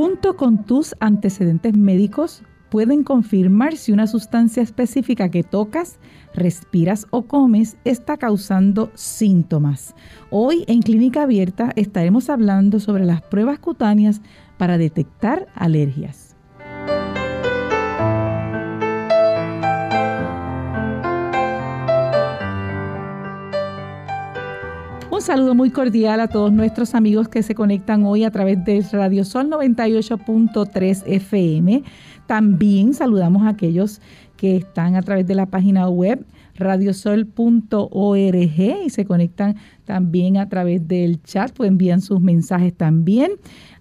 Junto con tus antecedentes médicos, pueden confirmar si una sustancia específica que tocas, respiras o comes está causando síntomas. Hoy en Clínica Abierta estaremos hablando sobre las pruebas cutáneas para detectar alergias. Saludo muy cordial a todos nuestros amigos que se conectan hoy a través de Radio Sol 98.3 FM. También saludamos a aquellos que están a través de la página web radiosol.org y se conectan también a través del chat, pues envían sus mensajes también.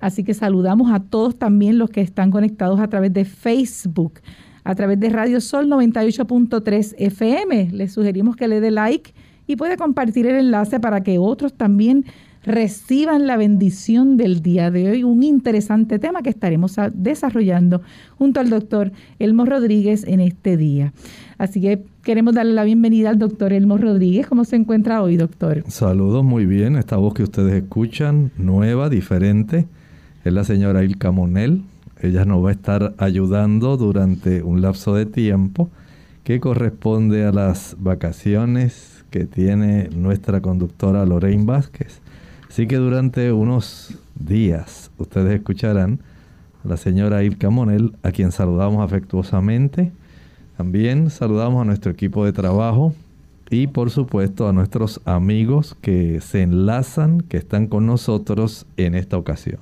Así que saludamos a todos también los que están conectados a través de Facebook, a través de Radio Sol 98.3 FM. Les sugerimos que le dé like y puede compartir el enlace para que otros también reciban la bendición del día de hoy, un interesante tema que estaremos desarrollando junto al doctor Elmo Rodríguez en este día. Así que queremos darle la bienvenida al doctor Elmo Rodríguez. ¿Cómo se encuentra hoy, doctor? Saludos, muy bien. Esta voz que ustedes escuchan, nueva, diferente, es la señora Ilka Monel. Ella nos va a estar ayudando durante un lapso de tiempo que corresponde a las vacaciones que tiene nuestra conductora Lorraine Vázquez. Así que durante unos días ustedes escucharán a la señora Ilka Monel, a quien saludamos afectuosamente. También saludamos a nuestro equipo de trabajo y por supuesto a nuestros amigos que se enlazan, que están con nosotros en esta ocasión.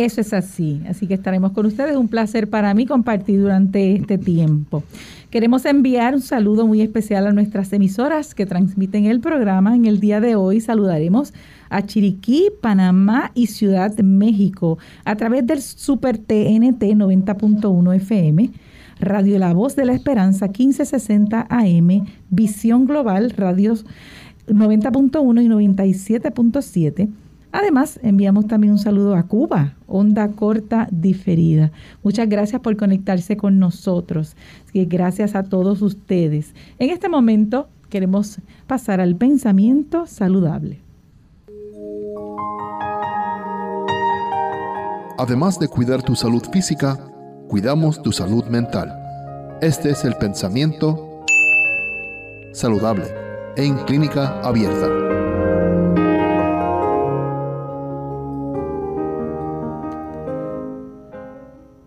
Eso es así, así que estaremos con ustedes. Un placer para mí compartir durante este tiempo. Queremos enviar un saludo muy especial a nuestras emisoras que transmiten el programa. En el día de hoy saludaremos a Chiriquí, Panamá y Ciudad de México a través del Super TNT 90.1 FM. Radio La Voz de la Esperanza 1560 AM, Visión Global, radios 90.1 y 97.7 Además, enviamos también un saludo a Cuba, onda corta diferida. Muchas gracias por conectarse con nosotros. gracias a todos ustedes. En este momento queremos pasar al pensamiento saludable. Además de cuidar tu salud física, cuidamos tu salud mental. Este es el pensamiento saludable en clínica abierta.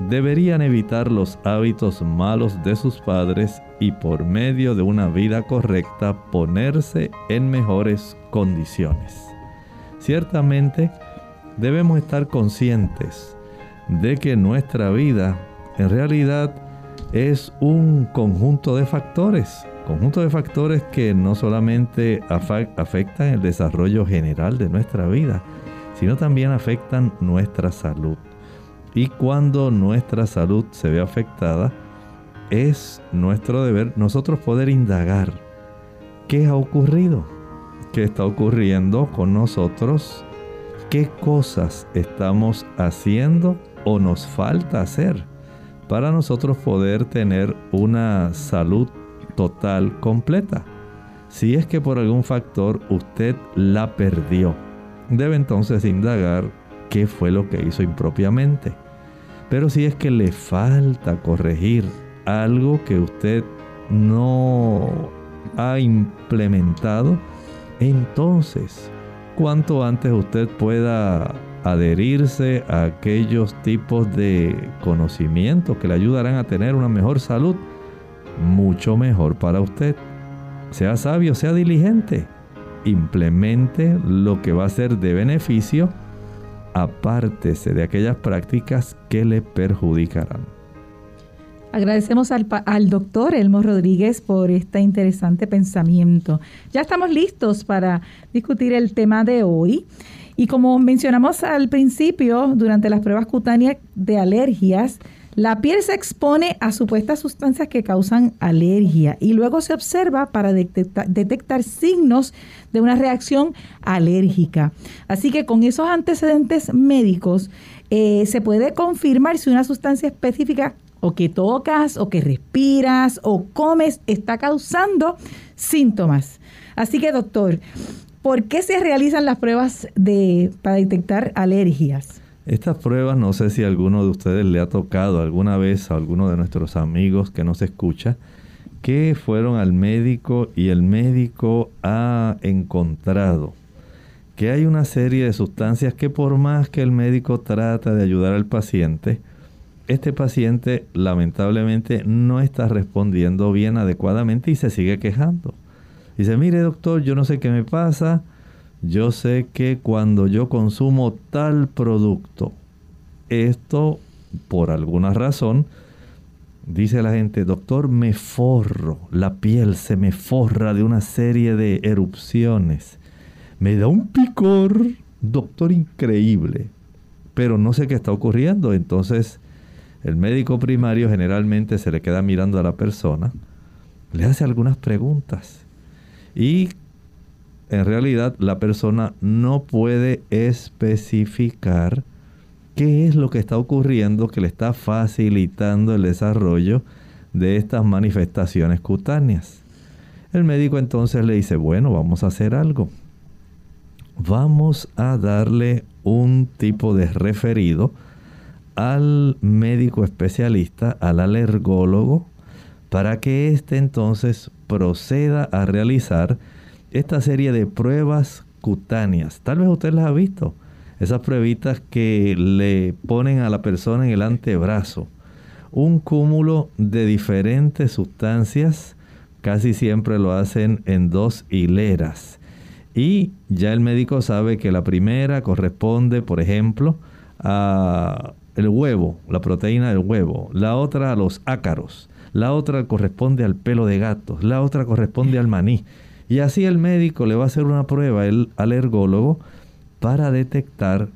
deberían evitar los hábitos malos de sus padres y por medio de una vida correcta ponerse en mejores condiciones. Ciertamente debemos estar conscientes de que nuestra vida en realidad es un conjunto de factores, conjunto de factores que no solamente afectan el desarrollo general de nuestra vida, sino también afectan nuestra salud. Y cuando nuestra salud se ve afectada, es nuestro deber nosotros poder indagar qué ha ocurrido, qué está ocurriendo con nosotros, qué cosas estamos haciendo o nos falta hacer para nosotros poder tener una salud total completa. Si es que por algún factor usted la perdió, debe entonces indagar qué fue lo que hizo impropiamente pero si es que le falta corregir algo que usted no ha implementado entonces, cuanto antes usted pueda adherirse a aquellos tipos de conocimientos que le ayudarán a tener una mejor salud, mucho mejor para usted. Sea sabio, sea diligente. Implemente lo que va a ser de beneficio. Apártese de aquellas prácticas que le perjudicarán. Agradecemos al, al, doctor Elmo Rodríguez por este interesante pensamiento. Ya estamos listos para discutir el tema de hoy. Y como mencionamos al principio, durante las pruebas cutáneas de alergias, la piel se expone a supuestas sustancias que causan alergia y luego se observa para detectar, signos de una reacción alérgica. Así que con esos antecedentes médicos eh, se puede confirmar si una sustancia específica o que tocas o que respiras o comes está causando síntomas. Así que doctor, ¿por qué se realizan las pruebas de, para detectar alergias? Estas pruebas, no sé si a alguno de ustedes le ha tocado alguna vez a alguno de nuestros amigos que nos escucha, que fueron al médico y el médico ha encontrado que hay una serie de sustancias que por más que el médico trata de ayudar al paciente, este paciente lamentablemente no está respondiendo bien adecuadamente y se sigue quejando. Dice, mire doctor, yo no sé qué me pasa, yo sé que cuando yo consumo tal producto, esto por alguna razón, dice la gente, doctor, me forro, la piel se me forra de una serie de erupciones, me da un picor, doctor, increíble, pero no sé qué está ocurriendo, entonces el médico primario generalmente se le queda mirando a la persona, le hace algunas preguntas. Y en realidad la persona no puede especificar qué es lo que está ocurriendo que le está facilitando el desarrollo de estas manifestaciones cutáneas. El médico entonces le dice, bueno, vamos a hacer algo. Vamos a darle un tipo de referido al médico especialista, al alergólogo, para que éste entonces proceda a realizar esta serie de pruebas cutáneas. Tal vez usted las ha visto. Esas pruebitas que le ponen a la persona en el antebrazo un cúmulo de diferentes sustancias. Casi siempre lo hacen en dos hileras. Y ya el médico sabe que la primera corresponde, por ejemplo, a el huevo, la proteína del huevo, la otra a los ácaros, la otra corresponde al pelo de gato, la otra corresponde al maní. Y así el médico le va a hacer una prueba el alergólogo para detectar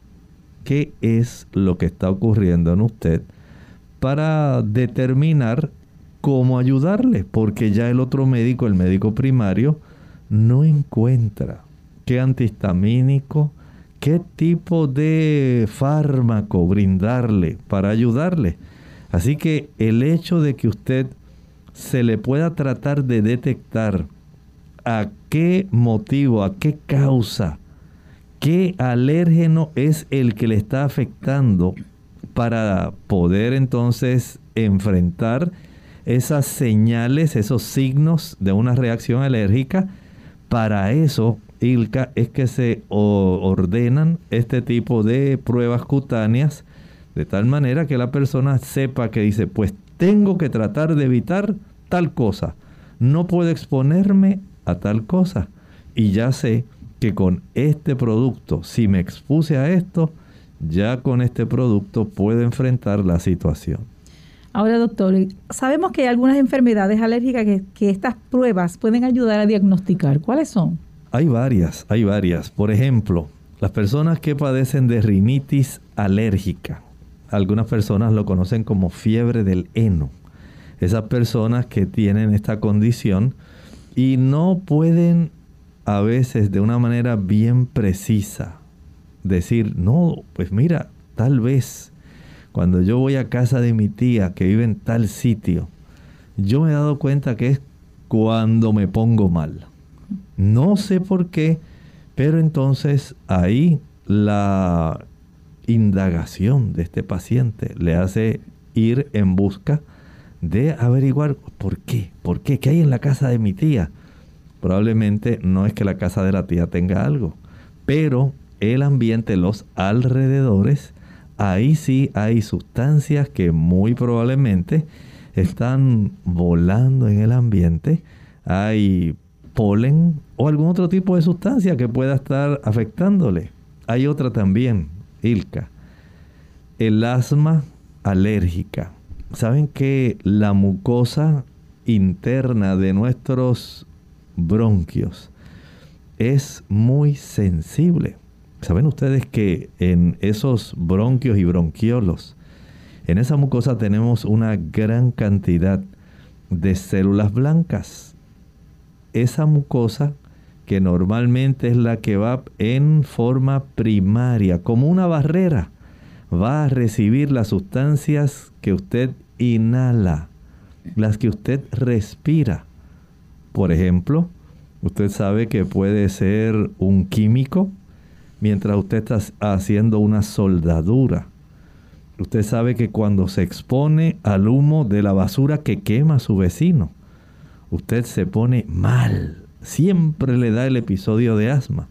qué es lo que está ocurriendo en usted, para determinar cómo ayudarle, porque ya el otro médico, el médico primario, no encuentra qué antihistamínico, qué tipo de fármaco brindarle para ayudarle. Así que el hecho de que usted se le pueda tratar de detectar a qué motivo, a qué causa, qué alérgeno es el que le está afectando para poder entonces enfrentar esas señales, esos signos de una reacción alérgica. Para eso ILCA es que se ordenan este tipo de pruebas cutáneas de tal manera que la persona sepa que dice, pues tengo que tratar de evitar tal cosa, no puedo exponerme a tal cosa y ya sé que con este producto, si me expuse a esto, ya con este producto puedo enfrentar la situación. Ahora, doctor, sabemos que hay algunas enfermedades alérgicas que, que estas pruebas pueden ayudar a diagnosticar. ¿Cuáles son? Hay varias, hay varias. Por ejemplo, las personas que padecen de rinitis alérgica. Algunas personas lo conocen como fiebre del heno. Esas personas que tienen esta condición y no pueden a veces de una manera bien precisa decir, no, pues mira, tal vez cuando yo voy a casa de mi tía que vive en tal sitio, yo me he dado cuenta que es cuando me pongo mal. No sé por qué, pero entonces ahí la indagación de este paciente le hace ir en busca averiguar por qué, por qué, qué hay en la casa de mi tía. probablemente no es que la casa de la tía tenga algo, pero el ambiente, los alrededores, ahí sí hay sustancias que muy probablemente están volando en el ambiente. Hay polen o algún otro tipo de sustancia que pueda estar afectándole. Hay otra también, Ilka. El asma alérgica. Saben que la mucosa interna de nuestros bronquios es muy sensible. Saben ustedes que en esos bronquios y bronquiolos, en esa mucosa tenemos una gran cantidad de células blancas. Esa mucosa que normalmente es la que va en forma primaria, como una barrera, va a recibir las sustancias que usted inhala, las que usted respira. Por ejemplo, usted sabe que puede ser un químico mientras usted está haciendo una soldadura. Usted sabe que cuando se expone al humo de la basura que quema su vecino, usted se pone mal. Siempre le da el episodio de asma.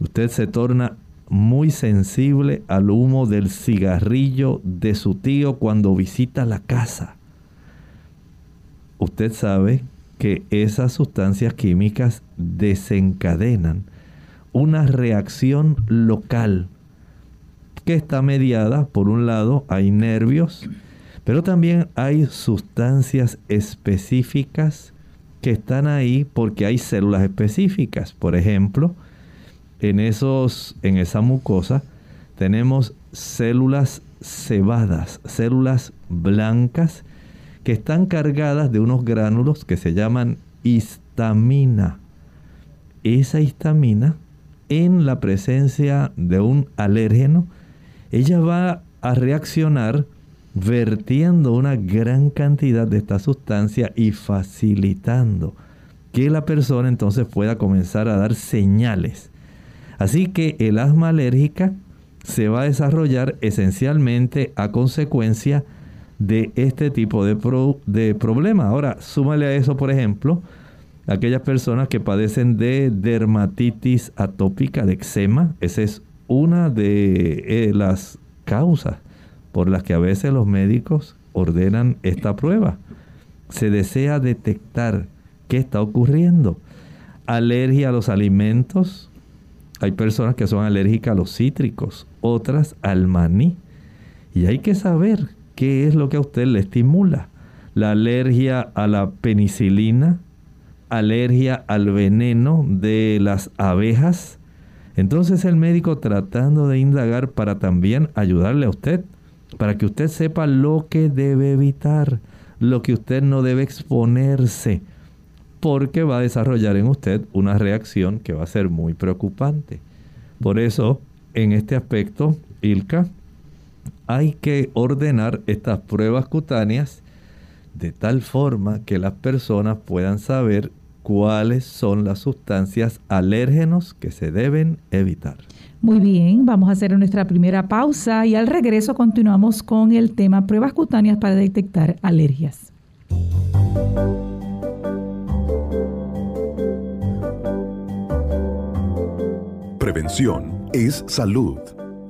Usted se torna muy sensible al humo del cigarrillo de su tío cuando visita la casa. Usted sabe que esas sustancias químicas desencadenan una reacción local que está mediada, por un lado, hay nervios, pero también hay sustancias específicas que están ahí porque hay células específicas. Por ejemplo, en, esos, en esa mucosa tenemos células cebadas, células blancas que están cargadas de unos gránulos que se llaman histamina. Esa histamina, en la presencia de un alérgeno, ella va a reaccionar vertiendo una gran cantidad de esta sustancia y facilitando que la persona entonces pueda comenzar a dar señales. Así que el asma alérgica se va a desarrollar esencialmente a consecuencia de este tipo de, de problema. Ahora, súmale a eso, por ejemplo, aquellas personas que padecen de dermatitis atópica, de eczema. Esa es una de eh, las causas por las que a veces los médicos ordenan esta prueba. Se desea detectar qué está ocurriendo. Alergia a los alimentos. Hay personas que son alérgicas a los cítricos, otras al maní. Y hay que saber qué es lo que a usted le estimula. La alergia a la penicilina, alergia al veneno de las abejas. Entonces el médico tratando de indagar para también ayudarle a usted para que usted sepa lo que debe evitar, lo que usted no debe exponerse, porque va a desarrollar en usted una reacción que va a ser muy preocupante. Por eso, en este aspecto, Ilka, hay que ordenar estas pruebas cutáneas de tal forma que las personas puedan saber cuáles son las sustancias alérgenos que se deben evitar. Muy bien, vamos a hacer nuestra primera pausa y al regreso continuamos con el tema pruebas cutáneas para detectar alergias. Prevención es salud.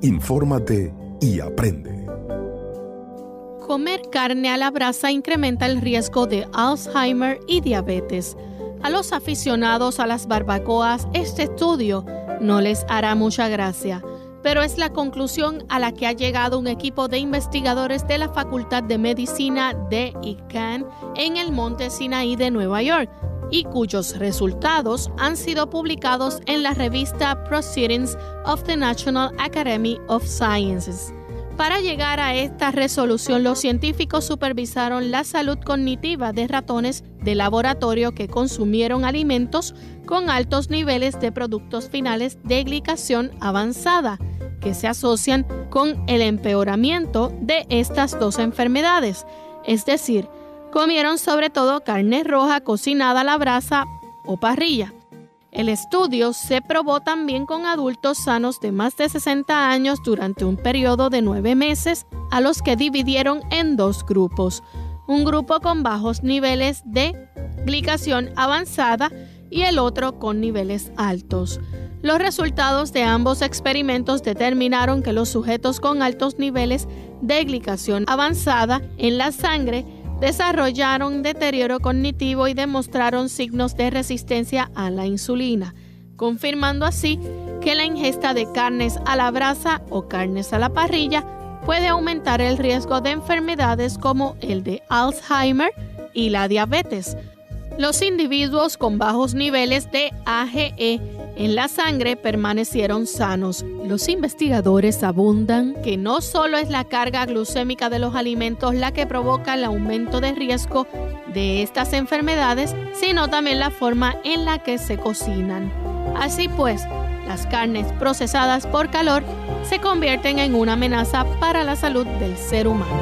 Infórmate y aprende. Comer carne a la brasa incrementa el riesgo de Alzheimer y diabetes. A los aficionados a las barbacoas, este estudio no les hará mucha gracia, pero es la conclusión a la que ha llegado un equipo de investigadores de la Facultad de Medicina de ICANN en el Monte Sinaí de Nueva York y cuyos resultados han sido publicados en la revista Proceedings of the National Academy of Sciences. Para llegar a esta resolución, los científicos supervisaron la salud cognitiva de ratones de laboratorio que consumieron alimentos con altos niveles de productos finales de glicación avanzada, que se asocian con el empeoramiento de estas dos enfermedades. Es decir, comieron sobre todo carne roja cocinada a la brasa o parrilla el estudio se probó también con adultos sanos de más de 60 años durante un periodo de nueve meses, a los que dividieron en dos grupos. Un grupo con bajos niveles de glicación avanzada y el otro con niveles altos. Los resultados de ambos experimentos determinaron que los sujetos con altos niveles de glicación avanzada en la sangre desarrollaron deterioro cognitivo y demostraron signos de resistencia a la insulina, confirmando así que la ingesta de carnes a la brasa o carnes a la parrilla puede aumentar el riesgo de enfermedades como el de Alzheimer y la diabetes. Los individuos con bajos niveles de AGE en la sangre permanecieron sanos. Los investigadores abundan que no solo es la carga glucémica de los alimentos la que provoca el aumento de riesgo de estas enfermedades, sino también la forma en la que se cocinan. Así pues, las carnes procesadas por calor se convierten en una amenaza para la salud del ser humano.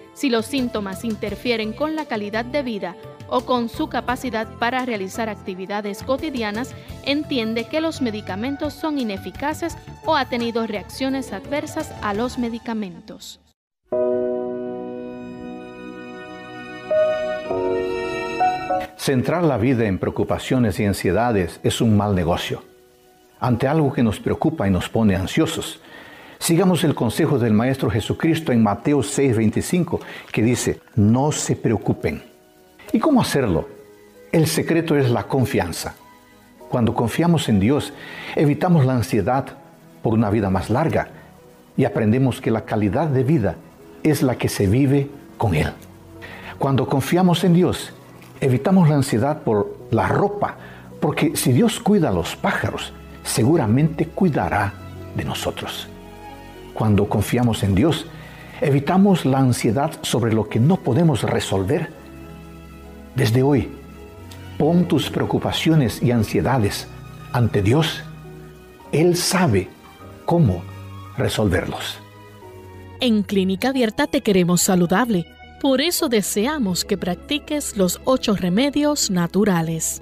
Si los síntomas interfieren con la calidad de vida o con su capacidad para realizar actividades cotidianas, entiende que los medicamentos son ineficaces o ha tenido reacciones adversas a los medicamentos. Centrar la vida en preocupaciones y ansiedades es un mal negocio. Ante algo que nos preocupa y nos pone ansiosos, Sigamos el consejo del Maestro Jesucristo en Mateo 6:25, que dice, no se preocupen. ¿Y cómo hacerlo? El secreto es la confianza. Cuando confiamos en Dios, evitamos la ansiedad por una vida más larga y aprendemos que la calidad de vida es la que se vive con Él. Cuando confiamos en Dios, evitamos la ansiedad por la ropa, porque si Dios cuida a los pájaros, seguramente cuidará de nosotros. Cuando confiamos en Dios, evitamos la ansiedad sobre lo que no podemos resolver. Desde hoy, pon tus preocupaciones y ansiedades ante Dios. Él sabe cómo resolverlos. En Clínica Abierta te queremos saludable. Por eso deseamos que practiques los ocho remedios naturales.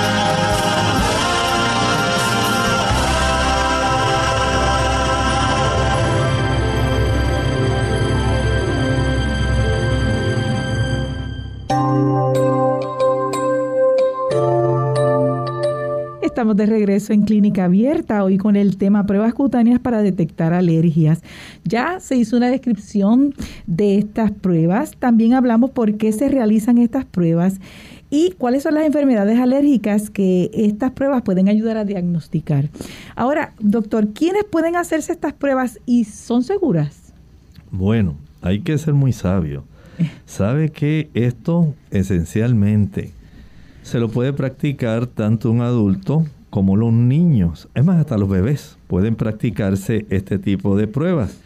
Estamos de regreso en Clínica Abierta, hoy con el tema pruebas cutáneas para detectar alergias. Ya se hizo una descripción de estas pruebas, también hablamos por qué se realizan estas pruebas y cuáles son las enfermedades alérgicas que estas pruebas pueden ayudar a diagnosticar. Ahora, doctor, ¿quiénes pueden hacerse estas pruebas y son seguras? Bueno, hay que ser muy sabio. Eh. Sabe que esto esencialmente se lo puede practicar tanto un adulto como los niños. Es más, hasta los bebés pueden practicarse este tipo de pruebas.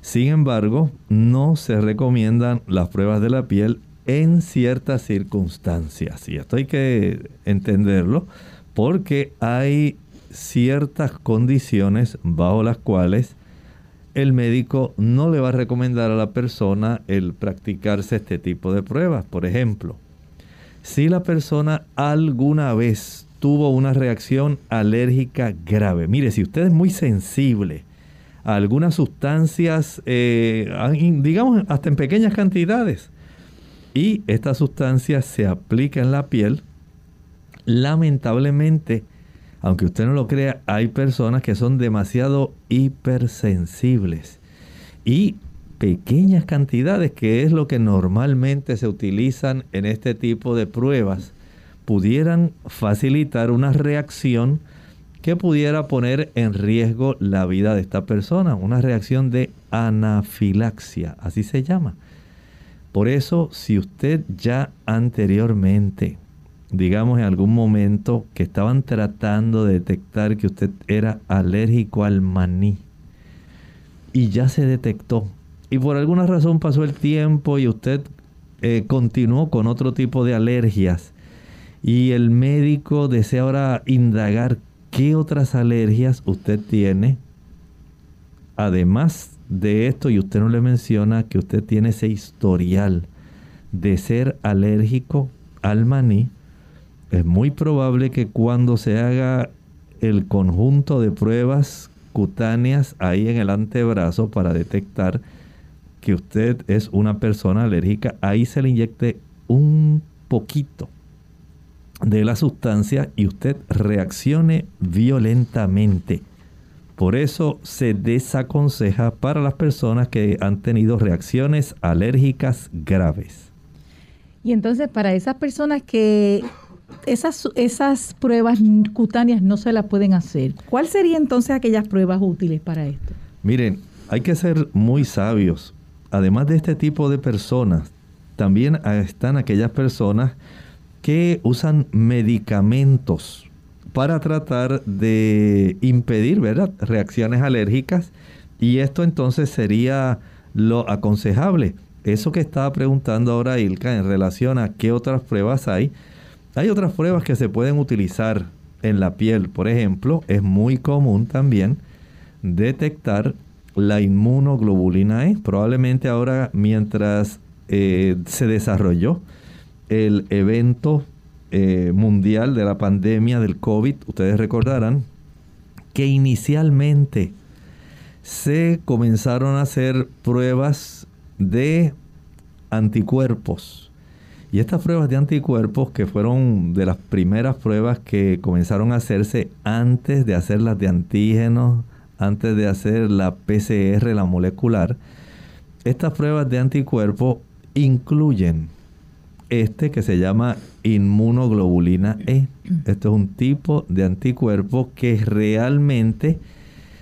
Sin embargo, no se recomiendan las pruebas de la piel en ciertas circunstancias. Y esto hay que entenderlo porque hay ciertas condiciones bajo las cuales el médico no le va a recomendar a la persona el practicarse este tipo de pruebas. Por ejemplo, si la persona alguna vez tuvo una reacción alérgica grave, mire, si usted es muy sensible a algunas sustancias, eh, digamos hasta en pequeñas cantidades, y esta sustancia se aplica en la piel, lamentablemente, aunque usted no lo crea, hay personas que son demasiado hipersensibles. Y pequeñas cantidades, que es lo que normalmente se utilizan en este tipo de pruebas, pudieran facilitar una reacción que pudiera poner en riesgo la vida de esta persona, una reacción de anafilaxia, así se llama. Por eso, si usted ya anteriormente digamos en algún momento que estaban tratando de detectar que usted era alérgico al maní y ya se detectó y por alguna razón pasó el tiempo y usted eh, continuó con otro tipo de alergias. Y el médico desea ahora indagar qué otras alergias usted tiene además de esto y usted no le menciona que usted tiene ese historial de ser alérgico al maní es muy probable que cuando se haga el conjunto de pruebas cutáneas ahí en el antebrazo para detectar que usted es una persona alérgica, ahí se le inyecte un poquito de la sustancia y usted reaccione violentamente. Por eso se desaconseja para las personas que han tenido reacciones alérgicas graves. Y entonces para esas personas que esas, esas pruebas cutáneas no se las pueden hacer. ¿Cuál sería entonces aquellas pruebas útiles para esto? Miren, hay que ser muy sabios. Además de este tipo de personas, también están aquellas personas que usan medicamentos para tratar de impedir ¿verdad? reacciones alérgicas y esto entonces sería lo aconsejable. Eso que estaba preguntando ahora Ilka en relación a qué otras pruebas hay, hay otras pruebas que se pueden utilizar en la piel. Por ejemplo, es muy común también detectar la inmunoglobulina E. Probablemente ahora mientras eh, se desarrolló el evento eh, mundial de la pandemia del COVID, ustedes recordarán que inicialmente se comenzaron a hacer pruebas de anticuerpos y estas pruebas de anticuerpos, que fueron de las primeras pruebas que comenzaron a hacerse antes de hacer las de antígenos, antes de hacer la PCR, la molecular, estas pruebas de anticuerpos incluyen este que se llama inmunoglobulina E. Este es un tipo de anticuerpo que realmente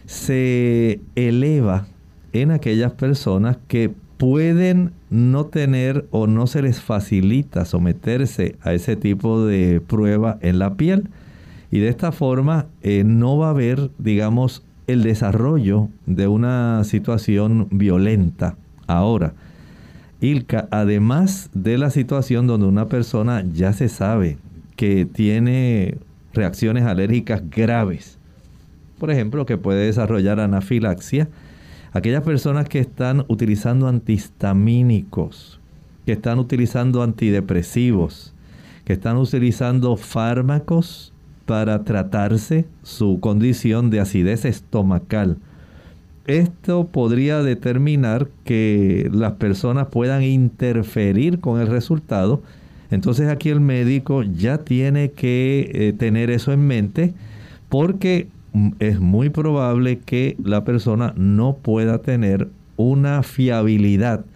se eleva en aquellas personas que pueden no tener o no se les facilita someterse a ese tipo de prueba en la piel. Y de esta forma eh, no va a haber, digamos, el desarrollo de una situación violenta. Ahora, Ilka, además de la situación donde una persona ya se sabe que tiene reacciones alérgicas graves, por ejemplo, que puede desarrollar anafilaxia, aquellas personas que están utilizando antihistamínicos, que están utilizando antidepresivos, que están utilizando fármacos para tratarse su condición de acidez estomacal. Esto podría determinar que las personas puedan interferir con el resultado. Entonces aquí el médico ya tiene que eh, tener eso en mente porque es muy probable que la persona no pueda tener una fiabilidad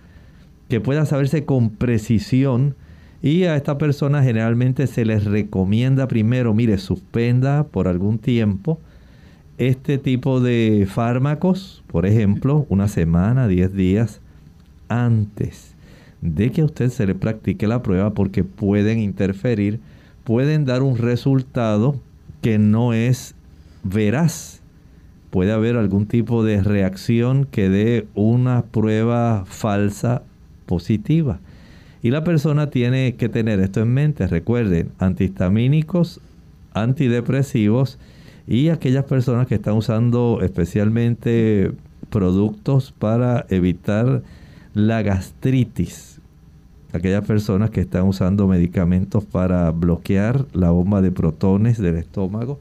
que pueda saberse con precisión y a esta persona generalmente se les recomienda primero, mire, suspenda por algún tiempo este tipo de fármacos, por ejemplo, una semana, 10 días antes de que a usted se le practique la prueba porque pueden interferir, pueden dar un resultado que no es verás. Puede haber algún tipo de reacción que dé una prueba falsa positiva. Y la persona tiene que tener esto en mente. Recuerden, antihistamínicos, antidepresivos y aquellas personas que están usando especialmente productos para evitar la gastritis. Aquellas personas que están usando medicamentos para bloquear la bomba de protones del estómago.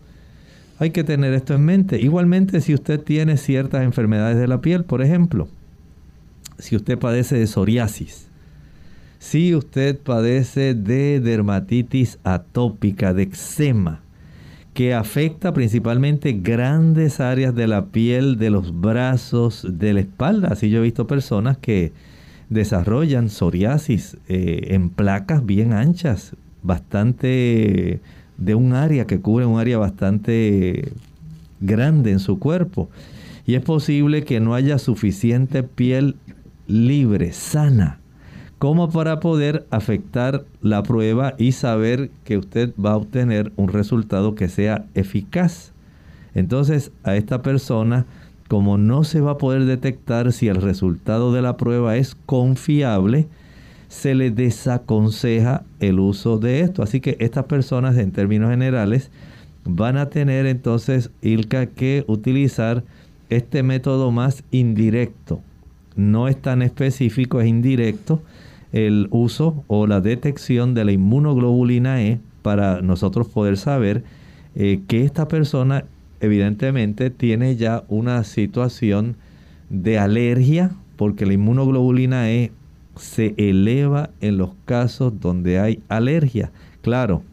Hay que tener esto en mente. Igualmente si usted tiene ciertas enfermedades de la piel, por ejemplo, si usted padece de psoriasis, si usted padece de dermatitis atópica, de eczema, que afecta principalmente grandes áreas de la piel, de los brazos, de la espalda. Así yo he visto personas que desarrollan psoriasis eh, en placas bien anchas, bastante de un área que cubre un área bastante grande en su cuerpo. Y es posible que no haya suficiente piel libre, sana, como para poder afectar la prueba y saber que usted va a obtener un resultado que sea eficaz. Entonces a esta persona, como no se va a poder detectar si el resultado de la prueba es confiable, se le desaconseja el uso de esto. Así que estas personas en términos generales van a tener entonces, Ilka, que utilizar este método más indirecto. No es tan específico, es indirecto el uso o la detección de la inmunoglobulina E para nosotros poder saber eh, que esta persona evidentemente tiene ya una situación de alergia porque la inmunoglobulina E se eleva en los casos donde hay alergia. Claro,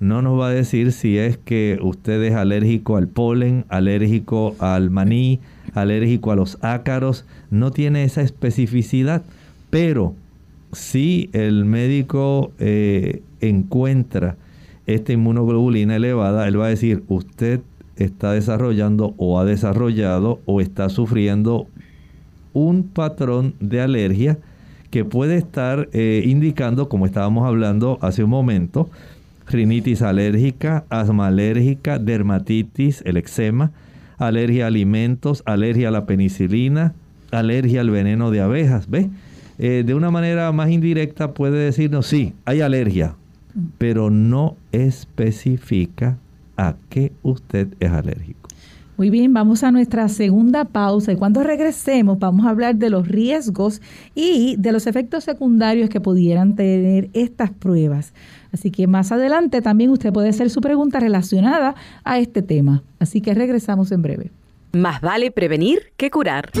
no nos va a decir si es que usted es alérgico al polen, alérgico al maní, alérgico a los ácaros, no tiene esa especificidad, pero si el médico eh, encuentra esta inmunoglobulina elevada, él va a decir, usted está desarrollando o ha desarrollado o está sufriendo un patrón de alergia que puede estar eh, indicando, como estábamos hablando hace un momento, rinitis alérgica, asma alérgica, dermatitis, el eczema, alergia a alimentos, alergia a la penicilina, alergia al veneno de abejas. ¿Ve? Eh, de una manera más indirecta puede decirnos, sí, hay alergia, pero no especifica a qué usted es alérgico. Muy bien, vamos a nuestra segunda pausa y cuando regresemos vamos a hablar de los riesgos y de los efectos secundarios que pudieran tener estas pruebas. Así que más adelante también usted puede hacer su pregunta relacionada a este tema. Así que regresamos en breve. Más vale prevenir que curar.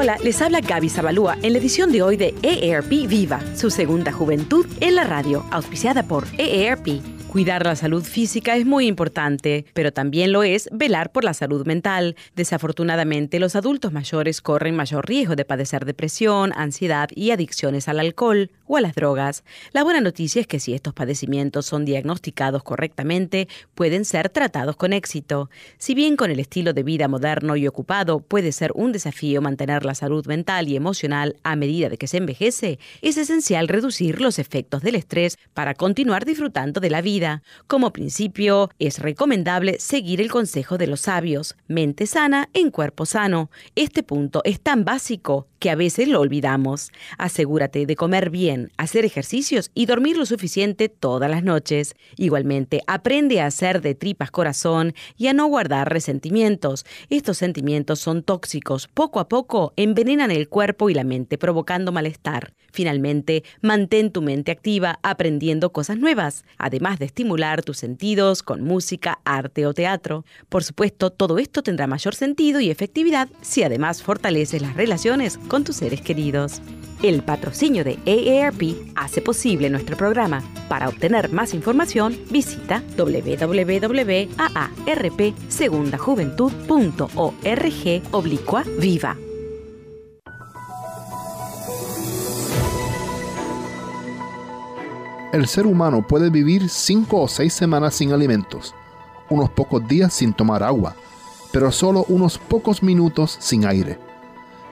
Hola, les habla Gaby Zabalúa en la edición de hoy de EARP Viva, su segunda juventud en la radio, auspiciada por EARP. Cuidar la salud física es muy importante, pero también lo es velar por la salud mental. Desafortunadamente, los adultos mayores corren mayor riesgo de padecer depresión, ansiedad y adicciones al alcohol o a las drogas. La buena noticia es que si estos padecimientos son diagnosticados correctamente, pueden ser tratados con éxito. Si bien con el estilo de vida moderno y ocupado puede ser un desafío mantener la salud mental y emocional a medida de que se envejece, es esencial reducir los efectos del estrés para continuar disfrutando de la vida como principio, es recomendable seguir el consejo de los sabios, mente sana en cuerpo sano. Este punto es tan básico que a veces lo olvidamos. Asegúrate de comer bien, hacer ejercicios y dormir lo suficiente todas las noches. Igualmente, aprende a hacer de tripas corazón y a no guardar resentimientos. Estos sentimientos son tóxicos. Poco a poco envenenan el cuerpo y la mente provocando malestar. Finalmente, mantén tu mente activa aprendiendo cosas nuevas, además de estimular tus sentidos con música, arte o teatro. Por supuesto, todo esto tendrá mayor sentido y efectividad si además fortaleces las relaciones con tus seres queridos. El patrocinio de AARP hace posible nuestro programa. Para obtener más información, visita www.aarpsegundajuventud.org oblicua viva. El ser humano puede vivir cinco o seis semanas sin alimentos, unos pocos días sin tomar agua, pero solo unos pocos minutos sin aire.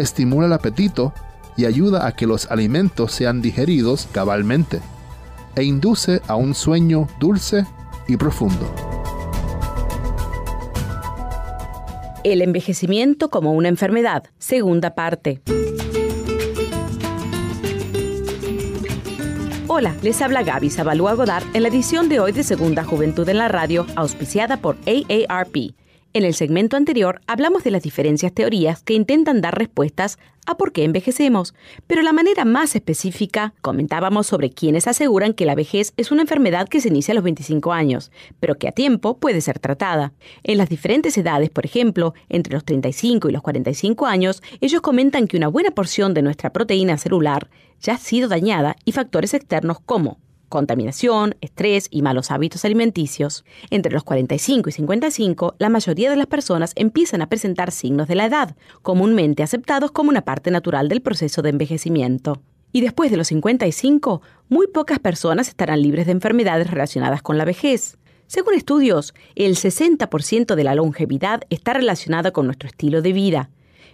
estimula el apetito y ayuda a que los alimentos sean digeridos cabalmente, e induce a un sueño dulce y profundo. El envejecimiento como una enfermedad, segunda parte. Hola, les habla Gaby Zabalúa Godard en la edición de hoy de Segunda Juventud en la Radio, auspiciada por AARP. En el segmento anterior hablamos de las diferentes teorías que intentan dar respuestas a por qué envejecemos, pero la manera más específica comentábamos sobre quienes aseguran que la vejez es una enfermedad que se inicia a los 25 años, pero que a tiempo puede ser tratada. En las diferentes edades, por ejemplo, entre los 35 y los 45 años, ellos comentan que una buena porción de nuestra proteína celular ya ha sido dañada y factores externos como contaminación, estrés y malos hábitos alimenticios. Entre los 45 y 55, la mayoría de las personas empiezan a presentar signos de la edad, comúnmente aceptados como una parte natural del proceso de envejecimiento. Y después de los 55, muy pocas personas estarán libres de enfermedades relacionadas con la vejez. Según estudios, el 60% de la longevidad está relacionada con nuestro estilo de vida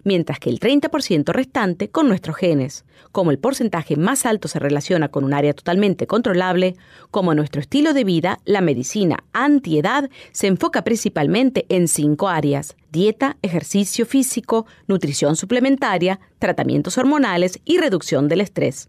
mientras que el 30% restante con nuestros genes. Como el porcentaje más alto se relaciona con un área totalmente controlable, como nuestro estilo de vida, la medicina antiedad se enfoca principalmente en cinco áreas, dieta, ejercicio físico, nutrición suplementaria, tratamientos hormonales y reducción del estrés.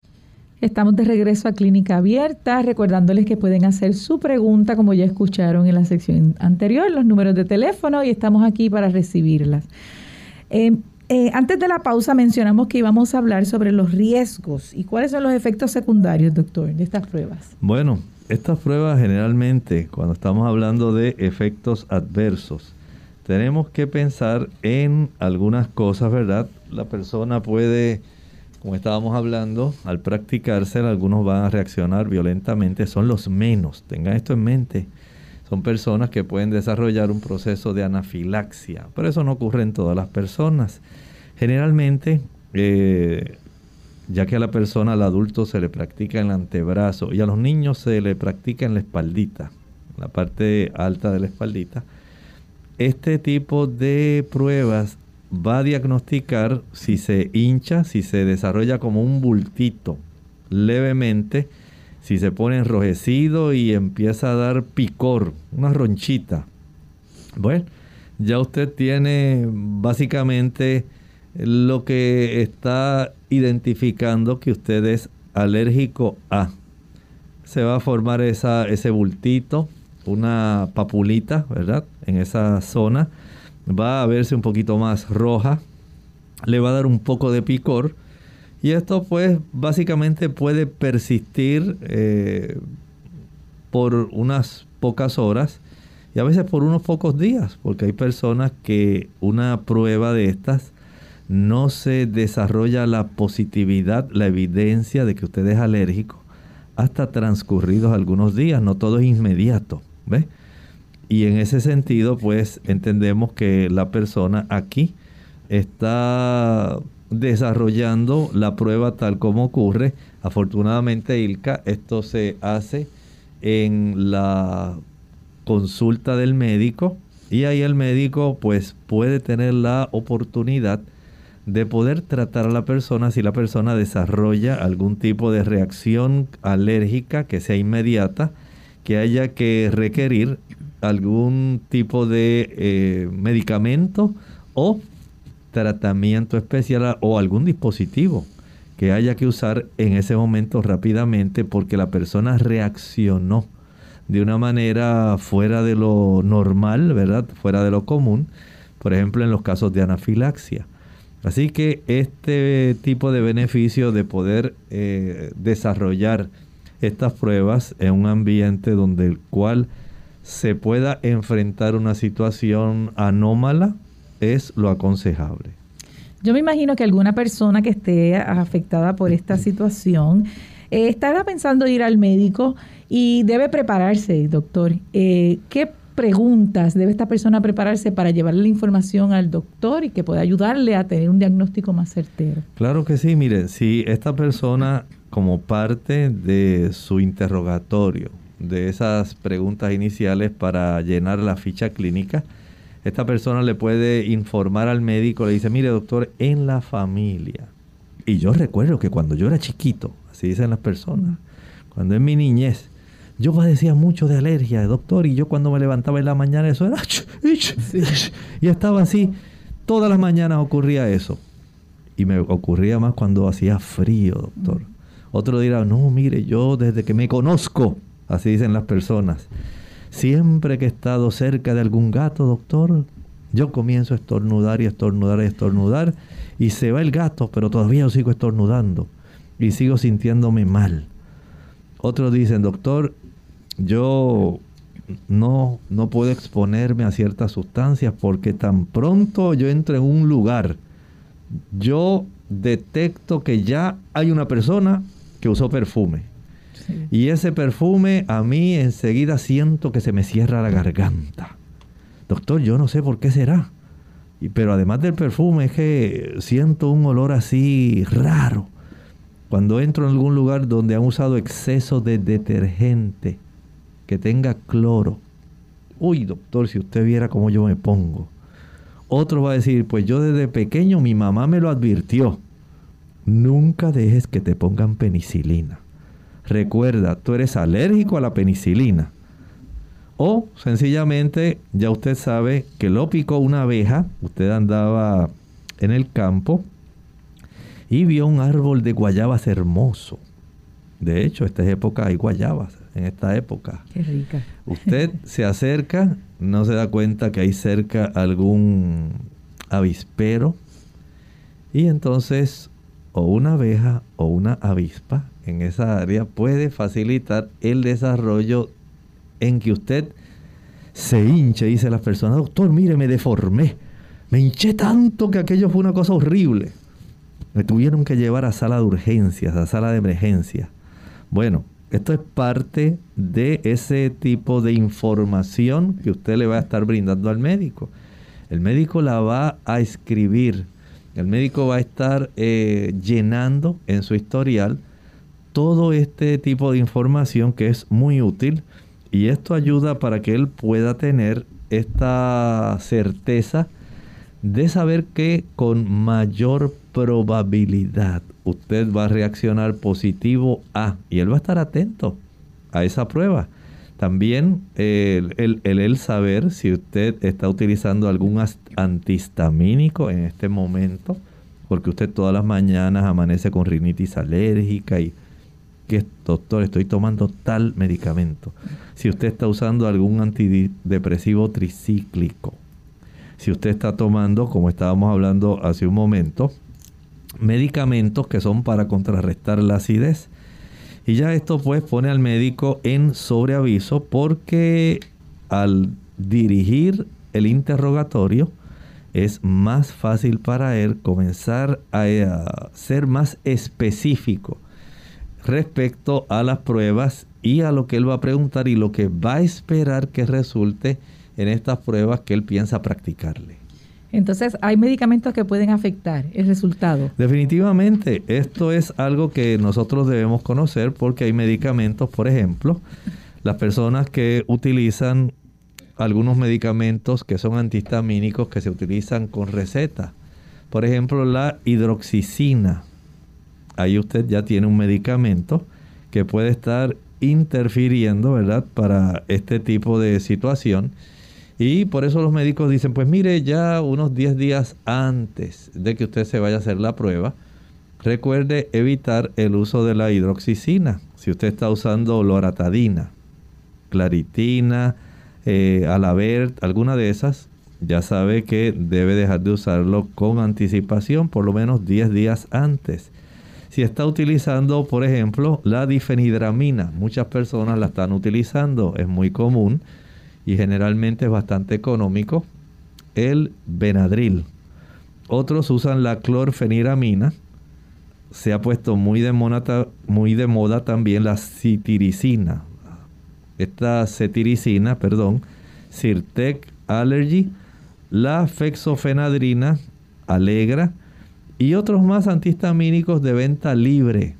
Estamos de regreso a Clínica Abierta, recordándoles que pueden hacer su pregunta, como ya escucharon en la sección anterior, los números de teléfono y estamos aquí para recibirlas. Eh, eh, antes de la pausa mencionamos que íbamos a hablar sobre los riesgos y cuáles son los efectos secundarios, doctor, de estas pruebas. Bueno, estas pruebas generalmente, cuando estamos hablando de efectos adversos, tenemos que pensar en algunas cosas, ¿verdad? La persona puede como estábamos hablando, al practicarse algunos van a reaccionar violentamente, son los menos, tengan esto en mente. Son personas que pueden desarrollar un proceso de anafilaxia, pero eso no ocurre en todas las personas. Generalmente, eh, ya que a la persona, al adulto, se le practica en el antebrazo y a los niños se le practica en la espaldita, la parte alta de la espaldita, este tipo de pruebas va a diagnosticar si se hincha, si se desarrolla como un bultito levemente, si se pone enrojecido y empieza a dar picor, una ronchita. Bueno, ya usted tiene básicamente lo que está identificando que usted es alérgico a. Se va a formar esa, ese bultito, una papulita, ¿verdad? En esa zona va a verse un poquito más roja, le va a dar un poco de picor y esto pues básicamente puede persistir eh, por unas pocas horas y a veces por unos pocos días, porque hay personas que una prueba de estas no se desarrolla la positividad, la evidencia de que usted es alérgico hasta transcurridos algunos días, no todo es inmediato, ¿ves? Y en ese sentido, pues entendemos que la persona aquí está desarrollando la prueba tal como ocurre. Afortunadamente, Ilka, esto se hace en la consulta del médico y ahí el médico pues puede tener la oportunidad de poder tratar a la persona si la persona desarrolla algún tipo de reacción alérgica que sea inmediata, que haya que requerir algún tipo de eh, medicamento o tratamiento especial o algún dispositivo que haya que usar en ese momento rápidamente porque la persona reaccionó de una manera fuera de lo normal, ¿verdad? Fuera de lo común, por ejemplo en los casos de anafilaxia. Así que este tipo de beneficio de poder eh, desarrollar estas pruebas en un ambiente donde el cual se pueda enfrentar una situación anómala es lo aconsejable. Yo me imagino que alguna persona que esté afectada por esta situación eh, estará pensando ir al médico y debe prepararse, doctor. Eh, ¿Qué preguntas debe esta persona prepararse para llevarle la información al doctor y que pueda ayudarle a tener un diagnóstico más certero? Claro que sí, mire, si esta persona como parte de su interrogatorio, de esas preguntas iniciales para llenar la ficha clínica, esta persona le puede informar al médico, le dice, mire doctor, en la familia. Y yo recuerdo que cuando yo era chiquito, así dicen las personas, cuando en mi niñez, yo padecía mucho de alergia, doctor, y yo cuando me levantaba en la mañana eso era... Y estaba así, todas las mañanas ocurría eso. Y me ocurría más cuando hacía frío, doctor. Otro dirá, no, mire, yo desde que me conozco, así dicen las personas, Siempre que he estado cerca de algún gato, doctor, yo comienzo a estornudar y estornudar y estornudar y se va el gato, pero todavía yo sigo estornudando y sigo sintiéndome mal. Otros dicen, doctor, yo no, no puedo exponerme a ciertas sustancias porque tan pronto yo entro en un lugar, yo detecto que ya hay una persona que usó perfume. Y ese perfume a mí enseguida siento que se me cierra la garganta. Doctor, yo no sé por qué será. Pero además del perfume es que siento un olor así raro. Cuando entro en algún lugar donde han usado exceso de detergente que tenga cloro. Uy, doctor, si usted viera cómo yo me pongo. Otro va a decir, pues yo desde pequeño mi mamá me lo advirtió. Nunca dejes que te pongan penicilina. Recuerda, tú eres alérgico a la penicilina. O sencillamente ya usted sabe que lo picó una abeja, usted andaba en el campo y vio un árbol de guayabas hermoso. De hecho, esta época hay guayabas, en esta época. Qué rica. Usted se acerca, no se da cuenta que hay cerca algún avispero y entonces o una abeja o una avispa en esa área puede facilitar el desarrollo en que usted se hinche, dice la persona, doctor, mire, me deformé, me hinché tanto que aquello fue una cosa horrible. Me tuvieron que llevar a sala de urgencias, a sala de emergencia. Bueno, esto es parte de ese tipo de información que usted le va a estar brindando al médico. El médico la va a escribir, el médico va a estar eh, llenando en su historial todo este tipo de información que es muy útil y esto ayuda para que él pueda tener esta certeza de saber que con mayor probabilidad usted va a reaccionar positivo a y él va a estar atento a esa prueba. También el, el, el, saber si usted está utilizando algún antihistamínico en este momento, porque usted todas las mañanas amanece con rinitis alérgica y que doctor, estoy tomando tal medicamento. Si usted está usando algún antidepresivo tricíclico. Si usted está tomando, como estábamos hablando hace un momento, medicamentos que son para contrarrestar la acidez. Y ya esto pues pone al médico en sobreaviso porque al dirigir el interrogatorio es más fácil para él comenzar a, a ser más específico respecto a las pruebas y a lo que él va a preguntar y lo que va a esperar que resulte en estas pruebas que él piensa practicarle. Entonces, hay medicamentos que pueden afectar el resultado. Definitivamente, esto es algo que nosotros debemos conocer porque hay medicamentos, por ejemplo, las personas que utilizan algunos medicamentos que son antihistamínicos que se utilizan con receta. Por ejemplo, la hidroxicina ahí usted ya tiene un medicamento que puede estar interfiriendo, ¿verdad?, para este tipo de situación. Y por eso los médicos dicen, pues mire, ya unos 10 días antes de que usted se vaya a hacer la prueba, recuerde evitar el uso de la hidroxicina. Si usted está usando loratadina, claritina, eh, alaver, alguna de esas, ya sabe que debe dejar de usarlo con anticipación, por lo menos 10 días antes. Si está utilizando, por ejemplo, la difenidramina, muchas personas la están utilizando, es muy común y generalmente es bastante económico. El Benadryl. Otros usan la clorfeniramina. Se ha puesto muy de, moda, también la citiricina. Esta cetiricina, perdón, Sirtec Allergy, la fexofenadrina, Alegra y otros más antihistamínicos de venta libre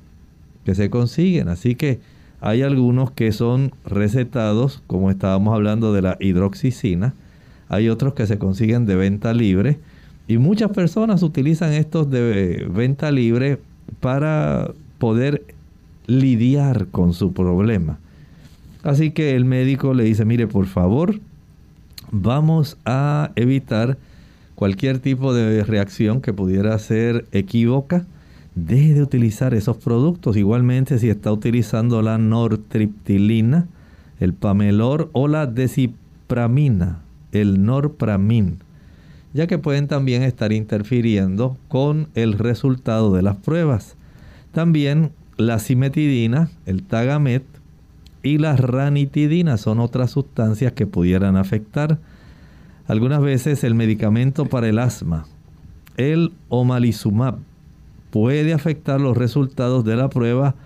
que se consiguen. Así que hay algunos que son recetados, como estábamos hablando de la hidroxicina. Hay otros que se consiguen de venta libre. Y muchas personas utilizan estos de venta libre para poder lidiar con su problema. Así que el médico le dice, mire, por favor, vamos a evitar cualquier tipo de reacción que pudiera ser equívoca, deje de utilizar esos productos. Igualmente si está utilizando la nortriptilina, el pamelor o la decipramina, el norpramin, ya que pueden también estar interfiriendo con el resultado de las pruebas. También la cimetidina, el tagamet y la ranitidina son otras sustancias que pudieran afectar. Algunas veces el medicamento para el asma, el omalizumab, puede afectar los resultados de la prueba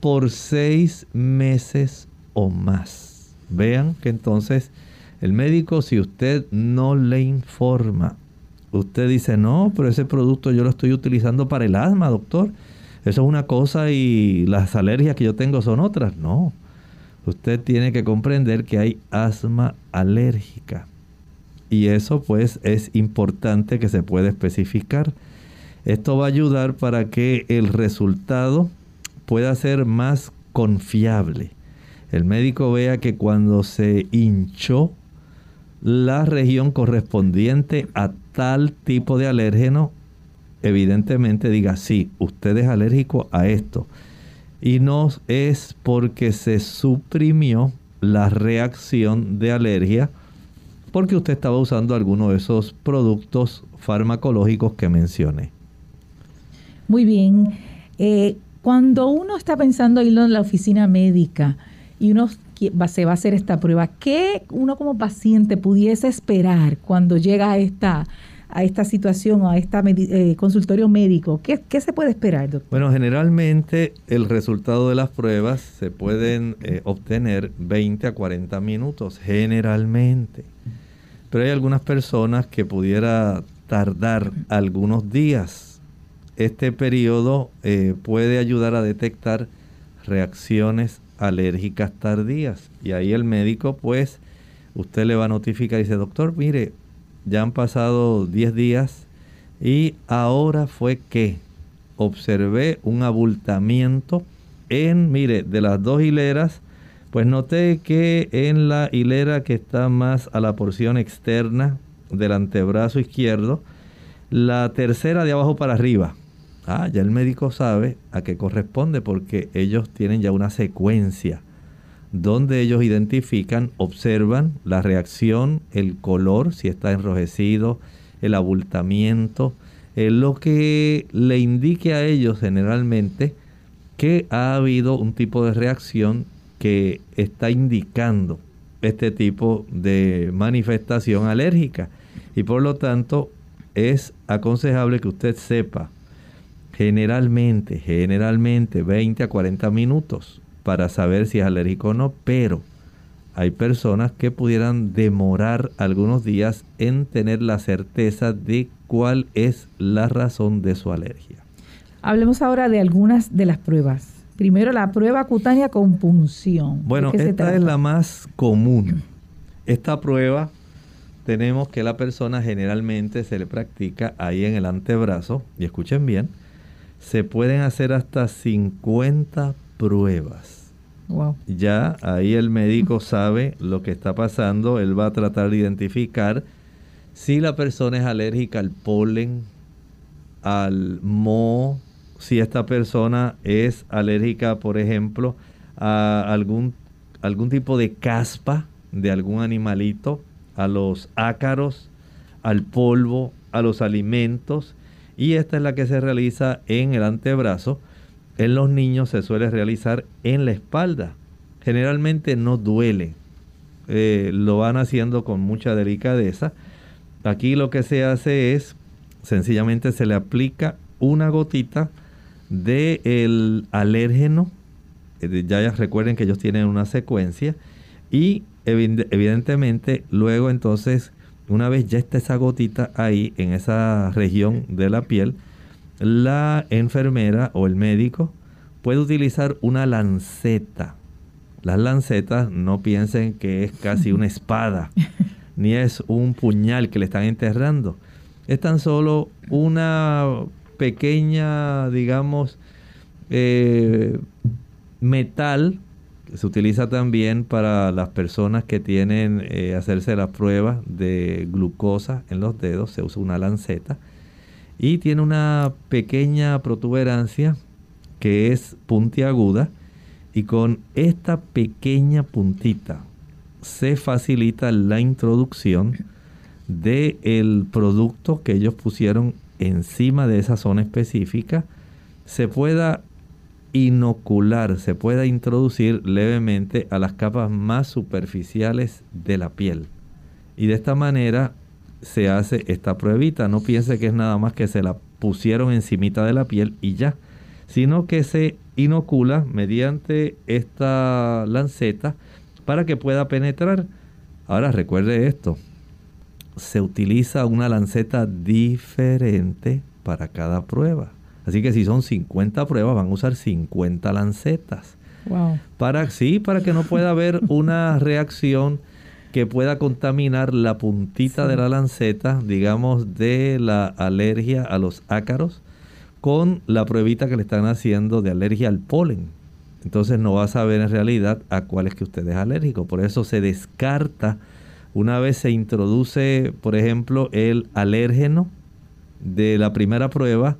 por seis meses o más. Vean que entonces el médico, si usted no le informa, usted dice, no, pero ese producto yo lo estoy utilizando para el asma, doctor. Eso es una cosa y las alergias que yo tengo son otras. No, usted tiene que comprender que hay asma alérgica y eso pues es importante que se pueda especificar. Esto va a ayudar para que el resultado pueda ser más confiable. El médico vea que cuando se hinchó la región correspondiente a tal tipo de alérgeno, evidentemente diga, sí, usted es alérgico a esto. Y no es porque se suprimió la reacción de alergia porque usted estaba usando alguno de esos productos farmacológicos que mencioné. Muy bien. Eh, cuando uno está pensando ir a la oficina médica y uno se va a hacer esta prueba, ¿qué uno como paciente pudiese esperar cuando llega a esta, a esta situación o a este consultorio médico? ¿Qué, se puede esperar, doctor? Bueno, generalmente el resultado de las pruebas se pueden eh, obtener 20 a 40 minutos, generalmente. Pero hay algunas personas que pudiera tardar algunos días. Este periodo eh, puede ayudar a detectar reacciones alérgicas tardías. Y ahí el médico, pues, usted le va a notificar y dice, doctor, mire, ya han pasado 10 días y ahora fue que observé un abultamiento en, mire, de las dos hileras pues noté que en la hilera que está más a la porción externa del antebrazo izquierdo, la tercera de abajo para arriba. Ah, ya el médico sabe a qué corresponde porque ellos tienen ya una secuencia donde ellos identifican, observan la reacción, el color, si está enrojecido, el abultamiento, eh, lo que le indique a ellos generalmente que ha habido un tipo de reacción que está indicando este tipo de manifestación alérgica. Y por lo tanto es aconsejable que usted sepa generalmente, generalmente 20 a 40 minutos para saber si es alérgico o no, pero hay personas que pudieran demorar algunos días en tener la certeza de cuál es la razón de su alergia. Hablemos ahora de algunas de las pruebas Primero la prueba cutánea con punción. Bueno, esta es la más común. Esta prueba tenemos que la persona generalmente se le practica ahí en el antebrazo. Y escuchen bien, se pueden hacer hasta 50 pruebas. Wow. Ya ahí el médico sabe lo que está pasando. Él va a tratar de identificar si la persona es alérgica al polen, al moho, si esta persona es alérgica, por ejemplo, a algún, algún tipo de caspa de algún animalito, a los ácaros, al polvo, a los alimentos. Y esta es la que se realiza en el antebrazo. En los niños se suele realizar en la espalda. Generalmente no duele. Eh, lo van haciendo con mucha delicadeza. Aquí lo que se hace es, sencillamente se le aplica una gotita del el alérgeno. Eh, ya recuerden que ellos tienen una secuencia. Y evidentemente luego entonces, una vez ya está esa gotita ahí en esa región de la piel, la enfermera o el médico puede utilizar una lanceta. Las lancetas no piensen que es casi una espada, ni es un puñal que le están enterrando. Es tan solo una pequeña, digamos, eh, metal que se utiliza también para las personas que tienen eh, hacerse la prueba de glucosa en los dedos. Se usa una lanceta y tiene una pequeña protuberancia que es puntiaguda y con esta pequeña puntita se facilita la introducción del el producto que ellos pusieron encima de esa zona específica se pueda inocular, se pueda introducir levemente a las capas más superficiales de la piel. Y de esta manera se hace esta pruebita. No piense que es nada más que se la pusieron encimita de la piel y ya, sino que se inocula mediante esta lanceta para que pueda penetrar. Ahora recuerde esto, se utiliza una lanceta diferente para cada prueba. Así que si son 50 pruebas, van a usar 50 lancetas. Wow. Para, sí, para que no pueda haber una reacción que pueda contaminar la puntita de la lanceta, digamos, de la alergia a los ácaros, con la pruebita que le están haciendo de alergia al polen. Entonces no va a saber en realidad a cuál es que usted es alérgico. Por eso se descarta una vez se introduce, por ejemplo, el alérgeno de la primera prueba,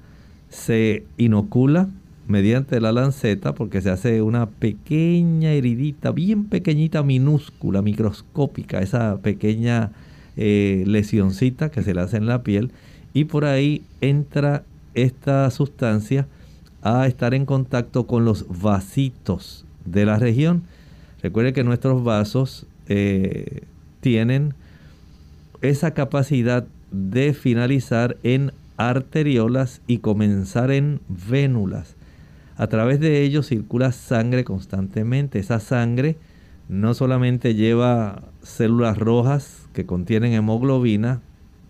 se inocula mediante la lanceta porque se hace una pequeña heridita, bien pequeñita, minúscula, microscópica, esa pequeña eh, lesioncita que se le hace en la piel y por ahí entra esta sustancia a estar en contacto con los vasitos de la región. Recuerde que nuestros vasos eh, tienen esa capacidad de finalizar en arteriolas y comenzar en vénulas. A través de ellos circula sangre constantemente. Esa sangre no solamente lleva células rojas que contienen hemoglobina,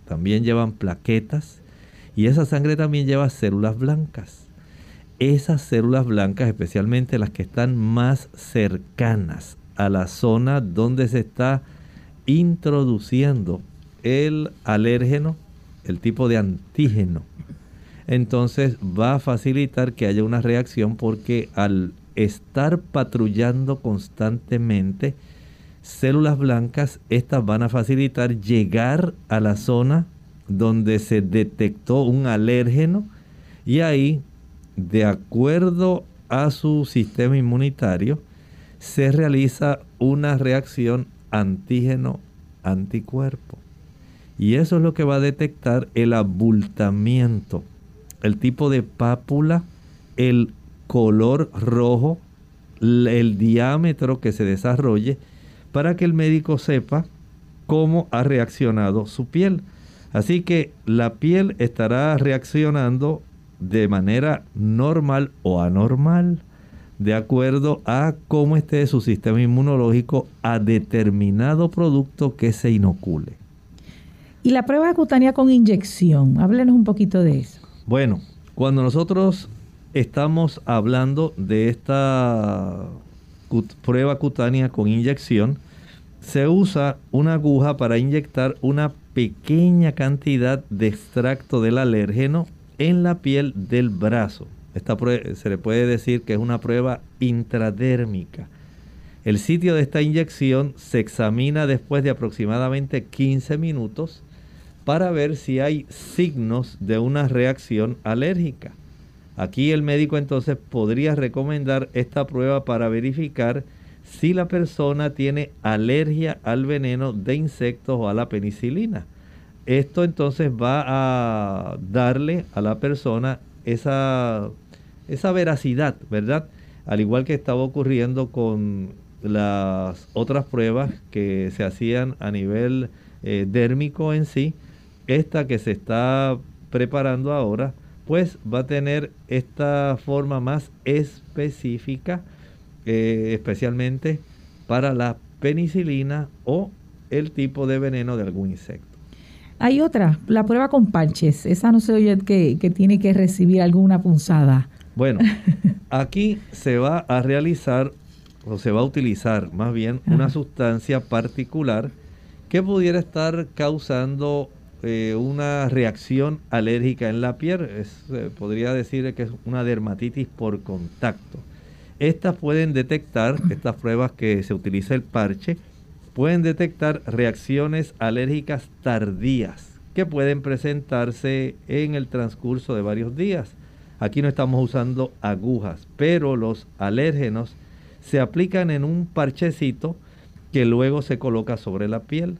también llevan plaquetas y esa sangre también lleva células blancas. Esas células blancas, especialmente las que están más cercanas a la zona donde se está introduciendo el alérgeno, el tipo de antígeno, entonces va a facilitar que haya una reacción porque al estar patrullando constantemente células blancas, estas van a facilitar llegar a la zona donde se detectó un alérgeno y ahí, de acuerdo a su sistema inmunitario, se realiza una reacción antígeno-anticuerpo. Y eso es lo que va a detectar el abultamiento, el tipo de pápula, el color rojo, el diámetro que se desarrolle, para que el médico sepa cómo ha reaccionado su piel. Así que la piel estará reaccionando de manera normal o anormal de acuerdo a cómo esté su sistema inmunológico a determinado producto que se inocule. Y la prueba cutánea con inyección, háblenos un poquito de eso. Bueno, cuando nosotros estamos hablando de esta prueba cutánea con inyección, se usa una aguja para inyectar una pequeña cantidad de extracto del alérgeno en la piel del brazo. Esta se le puede decir que es una prueba intradérmica. El sitio de esta inyección se examina después de aproximadamente 15 minutos para ver si hay signos de una reacción alérgica. Aquí el médico entonces podría recomendar esta prueba para verificar si la persona tiene alergia al veneno de insectos o a la penicilina. Esto entonces va a darle a la persona esa, esa veracidad, ¿verdad? Al igual que estaba ocurriendo con las otras pruebas que se hacían a nivel eh, dérmico en sí, esta que se está preparando ahora, pues va a tener esta forma más específica, eh, especialmente para la penicilina o el tipo de veneno de algún insecto. Hay otra, la prueba con parches. Esa no se oye que tiene que recibir alguna punzada. Bueno, aquí se va a realizar o se va a utilizar más bien una sustancia particular que pudiera estar causando eh, una reacción alérgica en la piel. podría decir que es una dermatitis por contacto. Estas pueden detectar, estas pruebas que se utiliza el parche, pueden detectar reacciones alérgicas tardías que pueden presentarse en el transcurso de varios días. Aquí no estamos usando agujas, pero los alérgenos se aplican en un parchecito que luego se coloca sobre la piel.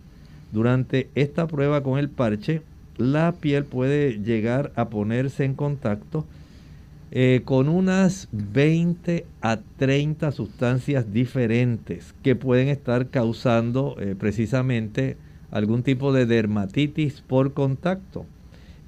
Durante esta prueba con el parche, la piel puede llegar a ponerse en contacto eh, con unas 20 a 30 sustancias diferentes que pueden estar causando eh, precisamente algún tipo de dermatitis por contacto.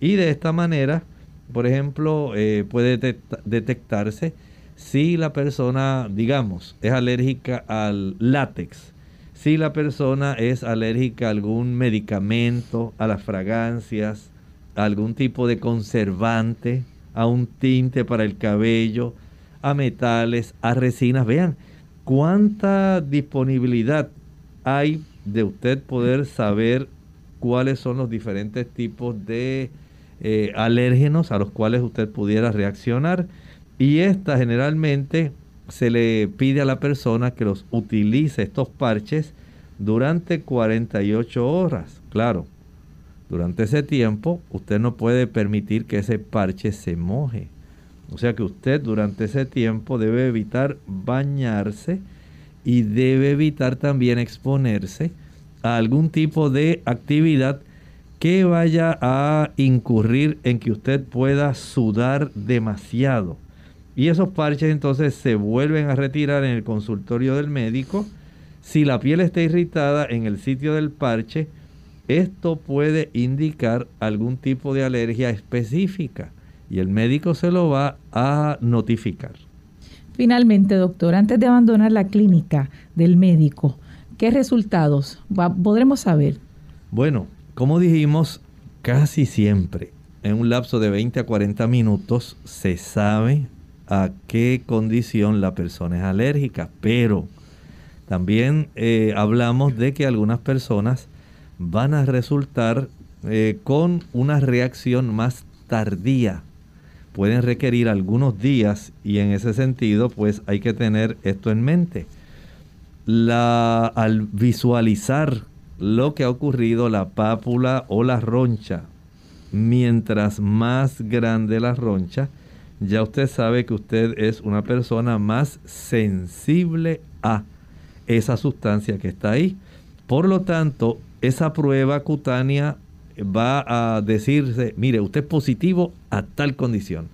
Y de esta manera por ejemplo, eh, puede detectarse si la persona, digamos, es alérgica al látex, si la persona es alérgica a algún medicamento, a las fragancias, a algún tipo de conservante, a un tinte para el cabello, a metales, a resinas. Vean cuánta disponibilidad hay de usted poder saber cuáles son los diferentes tipos de eh, alérgenos a los cuales usted pudiera reaccionar y esta generalmente se le pide a la persona que los utilice estos parches durante 48 horas. Claro, durante ese tiempo usted no puede permitir que ese parche se moje. O sea que usted durante ese tiempo debe evitar bañarse y debe evitar también exponerse a algún tipo de actividad que vaya a incurrir en que usted pueda sudar demasiado. Y esos parches entonces se vuelven a retirar en el consultorio del médico. Si la piel está irritada en el sitio del parche, esto puede indicar algún tipo de alergia específica y el médico se lo va a notificar. Finalmente, doctor, antes de abandonar la clínica del médico, ¿qué resultados podremos saber? Bueno, como dijimos, casi siempre en un lapso de 20 a 40 minutos se sabe a qué condición la persona es alérgica, pero también eh, hablamos de que algunas personas van a resultar eh, con una reacción más tardía. Pueden requerir algunos días y en ese sentido pues hay que tener esto en mente. Al visualizar lo que ha ocurrido, la pápula o la roncha. Mientras más grande la roncha, ya usted sabe que usted es una persona más sensible a esa sustancia que está ahí. Por lo tanto, esa prueba cutánea va a decirse, mire, usted es positivo a tal condición.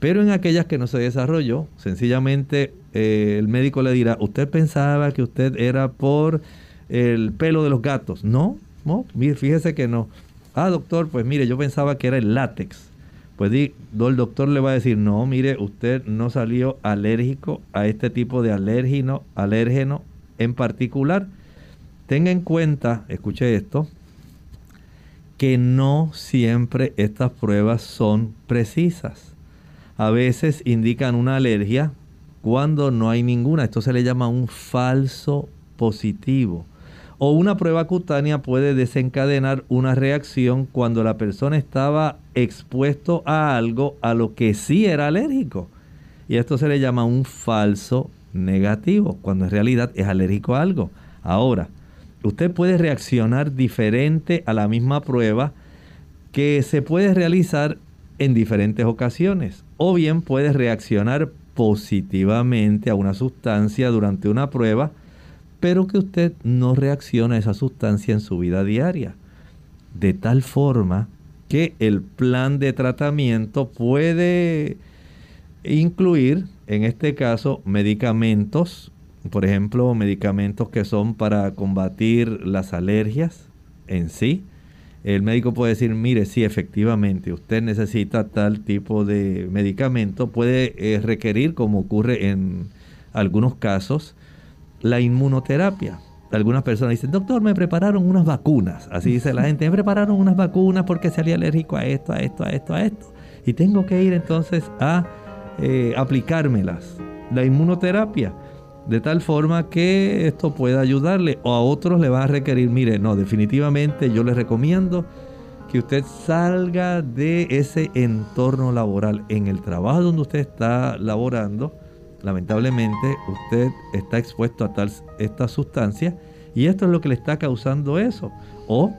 Pero en aquellas que no se desarrolló, sencillamente eh, el médico le dirá, usted pensaba que usted era por el pelo de los gatos. No, no, fíjese que no. Ah, doctor, pues mire, yo pensaba que era el látex. Pues el doctor le va a decir, no, mire, usted no salió alérgico a este tipo de alérgeno, alérgeno en particular. Tenga en cuenta, escuche esto, que no siempre estas pruebas son precisas. A veces indican una alergia cuando no hay ninguna. Esto se le llama un falso positivo o una prueba cutánea puede desencadenar una reacción cuando la persona estaba expuesto a algo a lo que sí era alérgico. Y esto se le llama un falso negativo, cuando en realidad es alérgico a algo. Ahora, usted puede reaccionar diferente a la misma prueba que se puede realizar en diferentes ocasiones. O bien puede reaccionar positivamente a una sustancia durante una prueba, pero que usted no reacciona a esa sustancia en su vida diaria. De tal forma que el plan de tratamiento puede incluir, en este caso, medicamentos, por ejemplo, medicamentos que son para combatir las alergias en sí. El médico puede decir, mire, sí, efectivamente, usted necesita tal tipo de medicamento. Puede eh, requerir, como ocurre en algunos casos, la inmunoterapia. Algunas personas dicen, doctor, me prepararon unas vacunas. Así dice la gente, me prepararon unas vacunas porque salí alérgico a esto, a esto, a esto, a esto. Y tengo que ir entonces a eh, aplicármelas. La inmunoterapia. De tal forma que esto pueda ayudarle o a otros le va a requerir, mire, no, definitivamente yo le recomiendo que usted salga de ese entorno laboral. En el trabajo donde usted está laborando, lamentablemente usted está expuesto a tal esta sustancia y esto es lo que le está causando eso. O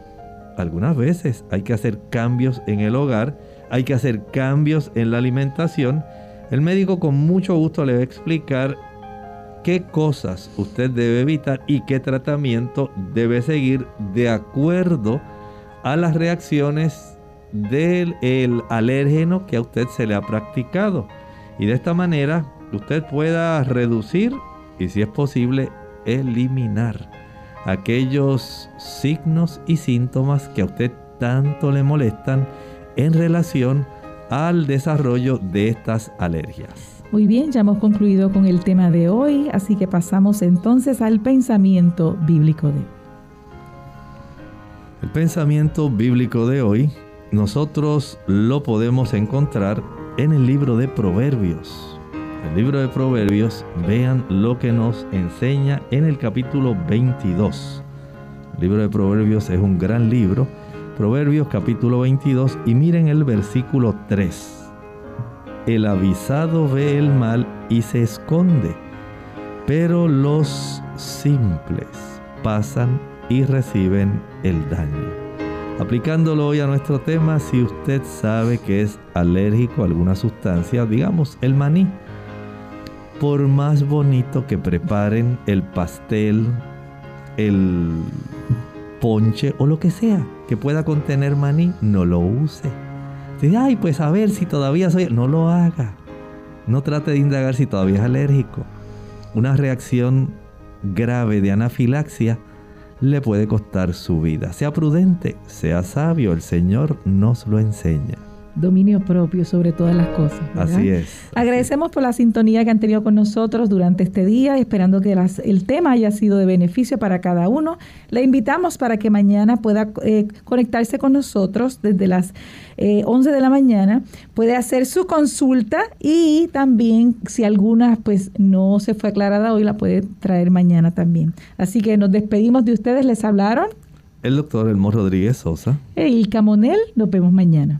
algunas veces hay que hacer cambios en el hogar, hay que hacer cambios en la alimentación el médico con mucho gusto le va a explicar qué cosas usted debe evitar y qué tratamiento debe seguir de acuerdo a las reacciones del alérgeno que a usted se le ha practicado. Y de esta manera usted pueda reducir y si es posible eliminar aquellos signos y síntomas que a usted tanto le molestan en relación al desarrollo de estas alergias. Muy bien, ya hemos concluido con el tema de hoy, así que pasamos entonces al pensamiento bíblico de hoy. El pensamiento bíblico de hoy nosotros lo podemos encontrar en el libro de Proverbios. El libro de Proverbios, vean lo que nos enseña en el capítulo 22. El libro de Proverbios es un gran libro Proverbios capítulo 22 y miren el versículo 3. El avisado ve el mal y se esconde, pero los simples pasan y reciben el daño. Aplicándolo hoy a nuestro tema, si usted sabe que es alérgico a alguna sustancia, digamos el maní, por más bonito que preparen el pastel, el ponche o lo que sea que pueda contener maní, no lo use. Dice, ay, pues a ver si todavía soy... No lo haga. No trate de indagar si todavía es alérgico. Una reacción grave de anafilaxia le puede costar su vida. Sea prudente, sea sabio, el Señor nos lo enseña dominio propio sobre todas las cosas. Así es. Agradecemos por la sintonía que han tenido con nosotros durante este día, esperando que el tema haya sido de beneficio para cada uno. Le invitamos para que mañana pueda eh, conectarse con nosotros desde las 11 eh, de la mañana, puede hacer su consulta y también si alguna pues no se fue aclarada hoy la puede traer mañana también. Así que nos despedimos de ustedes, les hablaron el doctor Elmo Rodríguez Sosa. El Camonel, nos vemos mañana.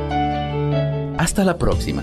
Hasta la próxima.